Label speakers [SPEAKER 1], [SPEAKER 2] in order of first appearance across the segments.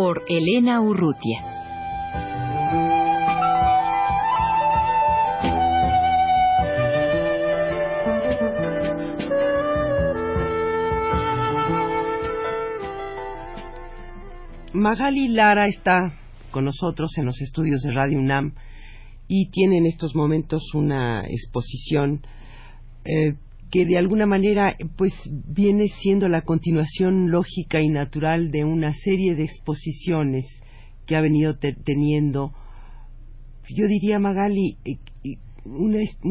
[SPEAKER 1] Por Elena Urrutia.
[SPEAKER 2] Magali Lara está con nosotros en los estudios de Radio UNAM y tiene en estos momentos una exposición eh, que de alguna manera pues viene siendo la continuación lógica y natural de una serie de exposiciones que ha venido teniendo yo diría Magali eh,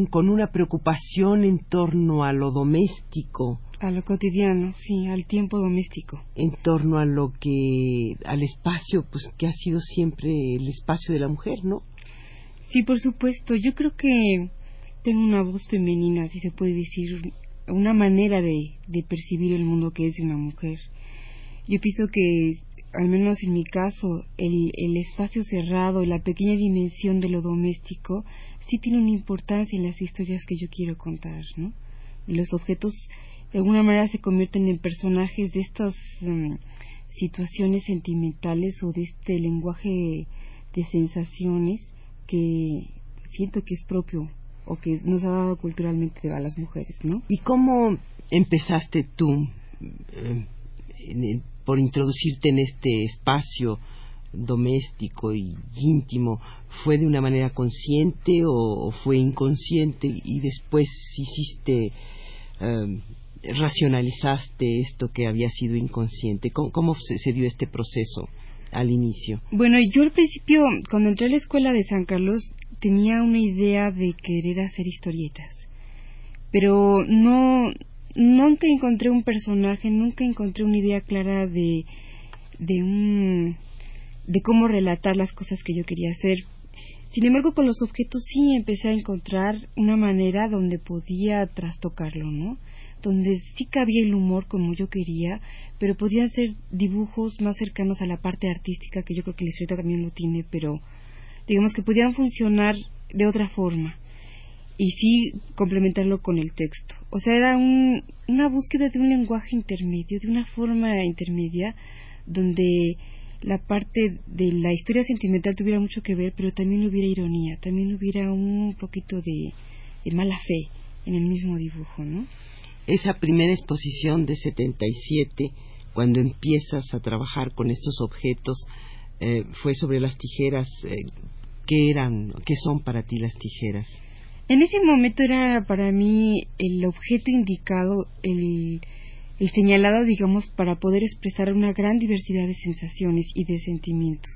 [SPEAKER 2] con una preocupación en torno a lo doméstico
[SPEAKER 3] a lo cotidiano, sí, al tiempo doméstico.
[SPEAKER 2] En torno a lo que, al espacio, pues que ha sido siempre el espacio de la mujer, ¿no?
[SPEAKER 3] Sí, por supuesto. Yo creo que tengo una voz femenina, si se puede decir, una manera de, de percibir el mundo que es de una mujer. Yo pienso que, al menos en mi caso, el, el espacio cerrado, la pequeña dimensión de lo doméstico, sí tiene una importancia en las historias que yo quiero contar, ¿no? Y los objetos, de alguna manera, se convierten en personajes de estas mm, situaciones sentimentales o de este lenguaje de sensaciones que siento que es propio o que nos ha dado culturalmente a las mujeres, ¿no?
[SPEAKER 2] ¿Y cómo empezaste tú eh, por introducirte en este espacio doméstico y íntimo? ¿Fue de una manera consciente o, fue inconsciente y después hiciste, eh, racionalizaste esto que había sido inconsciente? ¿Cómo, se dio este proceso? al inicio?
[SPEAKER 3] Bueno, yo al principio, cuando entré a la escuela de San Carlos, tenía una idea de querer hacer historietas, pero no nunca encontré un personaje, nunca encontré una idea clara de de un de cómo relatar las cosas que yo quería hacer. Sin embargo, con los objetos sí empecé a encontrar una manera donde podía trastocarlo, ¿no? donde sí cabía el humor como yo quería, pero podían ser dibujos más cercanos a la parte artística, que yo creo que la historieta también lo tiene, pero digamos que podían funcionar de otra forma y sí complementarlo con el texto. O sea, era un, una búsqueda de un lenguaje intermedio, de una forma intermedia, donde la parte de la historia sentimental tuviera mucho que ver, pero también hubiera ironía, también hubiera un poquito de, de mala fe en el mismo dibujo, ¿no?
[SPEAKER 2] esa primera exposición de 77, cuando empiezas a trabajar con estos objetos, eh, fue sobre las tijeras. Eh, ¿Qué eran, qué son para ti las tijeras?
[SPEAKER 3] En ese momento era para mí el objeto indicado, el, señalado, digamos, para poder expresar una gran diversidad de sensaciones y de sentimientos.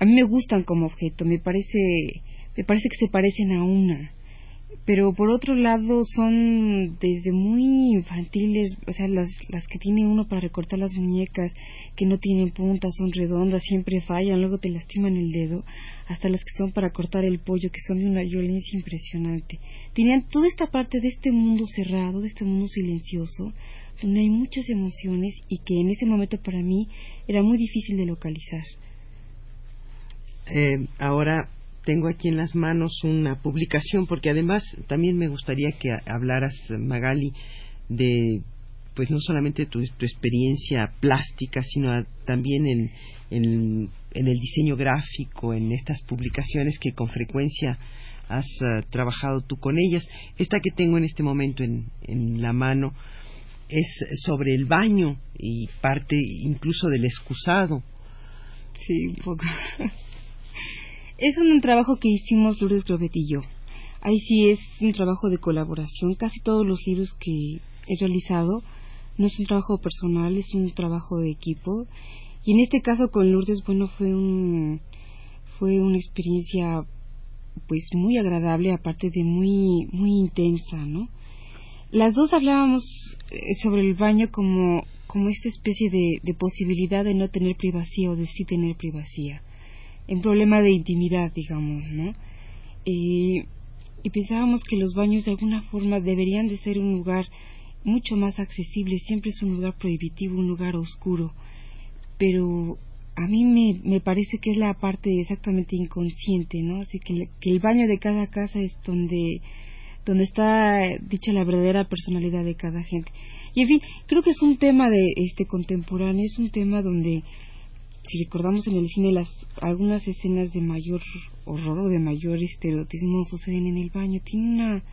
[SPEAKER 3] A mí me gustan como objeto, me parece, me parece que se parecen a una pero por otro lado son desde muy infantiles, o sea, las, las que tiene uno para recortar las muñecas, que no tienen puntas, son redondas, siempre fallan, luego te lastiman el dedo, hasta las que son para cortar el pollo, que son de una violencia impresionante. Tenían toda esta parte de este mundo cerrado, de este mundo silencioso, donde hay muchas emociones y que en ese momento para mí era muy difícil de localizar.
[SPEAKER 2] Eh, ahora tengo aquí en las manos una publicación porque además también me gustaría que hablaras Magali de pues no solamente tu, experiencia plástica sino también en, en, el diseño gráfico en estas publicaciones que con frecuencia has eh, trabajado tú con ellas. Esta que tengo en este momento en, en la mano es sobre el baño y parte incluso del excusado.
[SPEAKER 3] Sí un poco Es un trabajo que hicimos Lourdes Grobet y yo. Ahí sí es un trabajo de colaboración. Casi todos los libros que he realizado no es un trabajo personal, es un trabajo de equipo. Y en este caso con Lourdes, bueno, fue un fue una experiencia pues muy agradable, aparte de muy muy intensa, ¿no? Las dos hablábamos eh, sobre el baño como como esta especie de, de posibilidad de no tener privacidad o de sí tener privacidad, en problema de intimidad, digamos, ¿no? y pensábamos que los baños de alguna forma deberían de ser un lugar mucho más accesible, siempre es un lugar prohibitivo, un lugar oscuro, pero a mí me, me parece que es la parte exactamente inconsciente, ¿no? Así que, que el baño de cada casa es donde donde está dicha la verdadera personalidad de cada gente. Y en fin, creo que es un tema de este contemporáneo, es un tema donde si recordamos en el cine las algunas escenas de mayor horror o de mayor estereotismo suceden en el baño, tiene una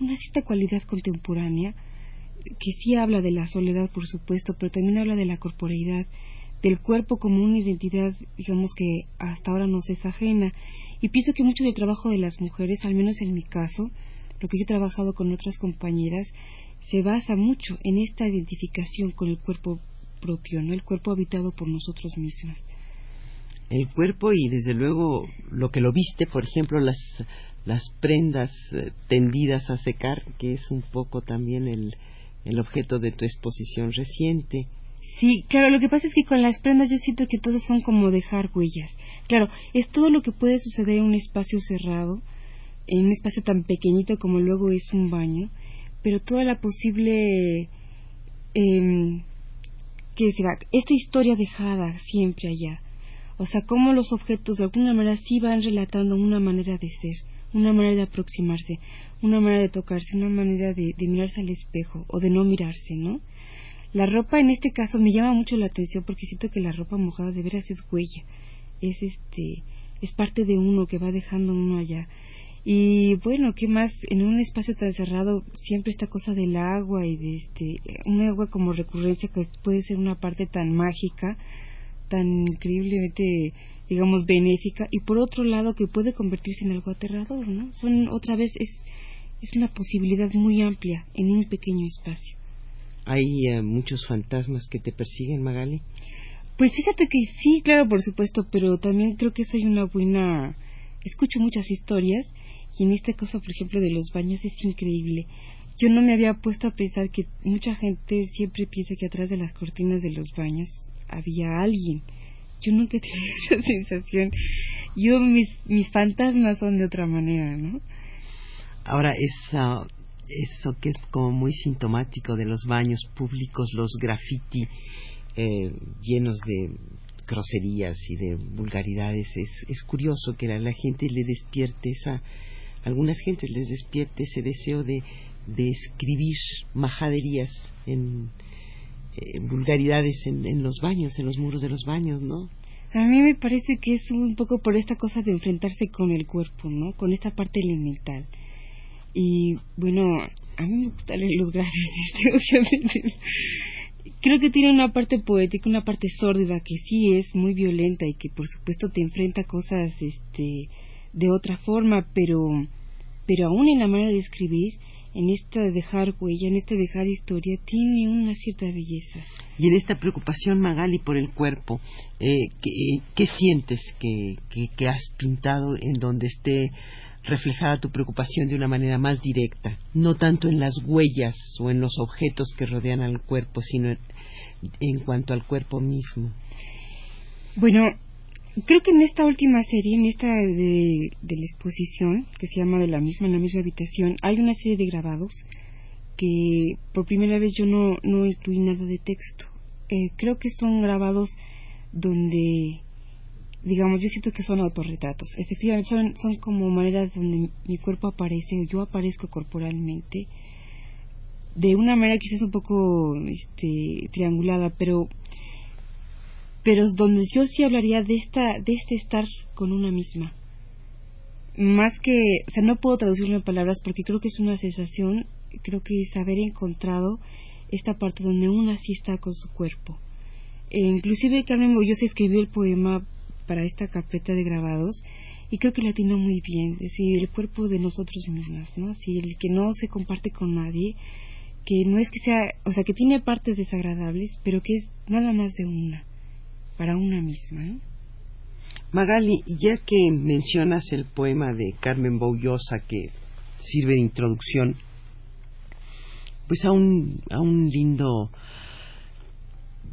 [SPEAKER 3] una cierta cualidad contemporánea que sí habla de la soledad, por supuesto, pero también habla de la corporeidad, del cuerpo como una identidad, digamos que hasta ahora nos es ajena. Y pienso que mucho del trabajo de las mujeres, al menos en mi caso, lo que yo he trabajado con otras compañeras, se basa mucho en esta identificación con el cuerpo propio, ¿no? El cuerpo habitado por nosotros mismos.
[SPEAKER 2] El cuerpo y desde luego lo que lo viste, por ejemplo, las las prendas eh, tendidas a secar, que es un poco también el, el objeto de tu exposición reciente.
[SPEAKER 3] Sí, claro, lo que pasa es que con las prendas yo siento que todas son como dejar huellas. Claro, es todo lo que puede suceder en un espacio cerrado, en un espacio tan pequeñito como luego es un baño, pero toda la posible... Eh, ¿Qué será? Esta historia dejada siempre allá. O sea, cómo los objetos de alguna manera sí van relatando una manera de ser, una manera de aproximarse, una manera de tocarse, una manera de, de mirarse al espejo o de no mirarse, ¿no? La ropa en este caso me llama mucho la atención porque siento que la ropa mojada de veras es huella, es este, es parte de uno que va dejando uno allá. Y bueno, ¿qué más? En un espacio tan cerrado siempre esta cosa del agua y de este, un agua como recurrencia que puede ser una parte tan mágica, tan increíblemente, digamos, benéfica y por otro lado que puede convertirse en algo aterrador, ¿no? Son otra vez es es una posibilidad muy amplia en un pequeño espacio.
[SPEAKER 2] ¿Hay eh, muchos fantasmas que te persiguen, Magali?
[SPEAKER 3] Pues fíjate que sí, claro, por supuesto, pero también creo que soy una buena... Escucho muchas historias y en esta cosa, por ejemplo, de los baños es increíble. Yo no me había puesto a pensar que mucha gente siempre piensa que atrás de las cortinas de los baños había alguien. Yo nunca tenido esa sensación. Yo, mis, mis fantasmas son de otra manera, ¿no?
[SPEAKER 2] Ahora, eso que es como muy sintomático de los baños públicos, los graffiti eh, llenos de groserías y de vulgaridades, es, es curioso que a la gente le despierte esa, algunas gentes les despierte ese deseo de, de escribir majaderías en, eh, vulgaridades en, los baños, en los muros de los baños, ¿no?
[SPEAKER 3] A mí me parece que es un poco por esta cosa de enfrentarse con el cuerpo, ¿no? Con esta parte elemental. Y bueno, a mí me gusta leer los obviamente. Creo que tiene una parte poética, una parte sórdida que sí es muy violenta y que por supuesto te enfrenta a cosas este de otra forma, pero pero aún en la manera de escribir, en esta de dejar huella, en esta de dejar historia, tiene una cierta belleza.
[SPEAKER 2] Y en esta preocupación, Magali, por el cuerpo, eh, ¿qué, ¿qué, sientes que, que, que has pintado en donde esté reflejada tu preocupación de una manera más directa, no tanto en las huellas o en los objetos que rodean al cuerpo, sino en, en cuanto al cuerpo mismo.
[SPEAKER 3] Bueno, creo que en esta última serie, en esta de, de, la exposición, que se llama de la misma, en la misma habitación, hay una serie de grabados que por primera vez yo no, no incluí nada de texto. Eh, creo que son grabados donde digamos, yo siento que son autorretratos. Efectivamente, son, son como maneras donde mi cuerpo aparece yo aparezco corporalmente de una manera quizás un poco este, triangulada, pero pero donde yo sí hablaría de esta de este estar con una misma. Más que, o sea, no puedo traducirlo en palabras porque creo que es una sensación, creo que es haber encontrado esta parte donde una sí está con su cuerpo. E inclusive Carmen se escribió el poema para esta carpeta de grabados y creo que la tiene muy bien, es decir, el cuerpo de nosotros mismos, ¿no? Así, el que no se comparte con nadie, que no es que sea, o sea, que tiene partes desagradables, pero que es nada más de una, para una misma, ¿no?
[SPEAKER 2] Magali, ya que mencionas el poema de Carmen Boullosa que sirve de introducción, pues a un, a un lindo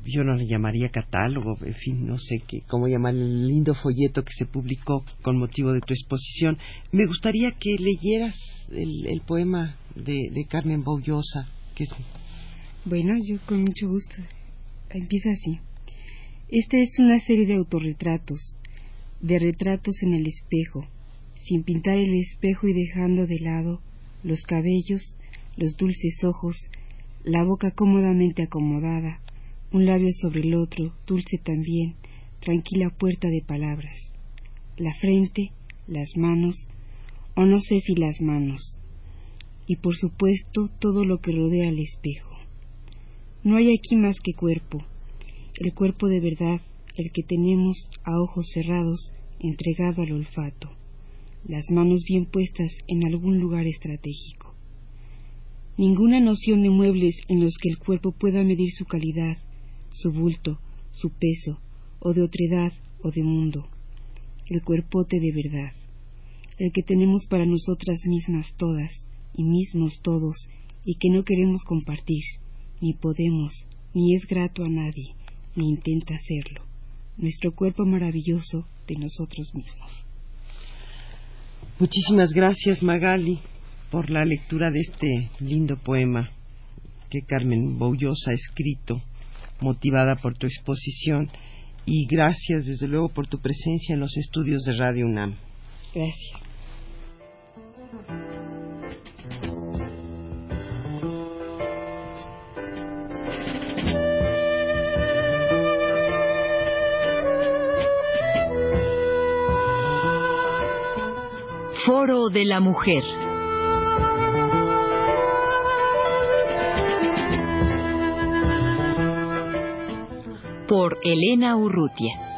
[SPEAKER 2] yo no le llamaría catálogo, en fin, no sé qué, cómo llamar el lindo folleto que se publicó con motivo de tu exposición. Me gustaría que leyeras el, poema de, de, Carmen Boullosa, que.
[SPEAKER 3] Bueno, yo con mucho gusto. Empieza así. Esta es una serie de autorretratos, de retratos en el espejo, sin pintar el espejo y dejando de lado los cabellos, los dulces ojos, la boca cómodamente acomodada, un labio sobre el otro, dulce también, tranquila puerta de palabras, la frente, las manos, o no sé si las manos, y por supuesto todo lo que rodea al espejo. No hay aquí más que cuerpo, el cuerpo de verdad, el que tenemos a ojos cerrados, entregado al olfato, las manos bien puestas en algún lugar estratégico. Ninguna noción de muebles en los que el cuerpo pueda medir su calidad, su bulto, su peso, o de otredad o de mundo. El cuerpote de verdad, el que tenemos para nosotras mismas todas y mismos todos y que no queremos compartir, ni podemos, ni es grato a nadie, ni intenta hacerlo. Nuestro cuerpo maravilloso de nosotros mismos.
[SPEAKER 2] Muchísimas gracias Magali por la lectura de este lindo poema que Carmen Boullosa ha escrito motivada por tu exposición y gracias desde luego por tu presencia en los estudios de Radio UNAM.
[SPEAKER 3] Gracias.
[SPEAKER 1] Foro de la Mujer. por Elena Urrutia.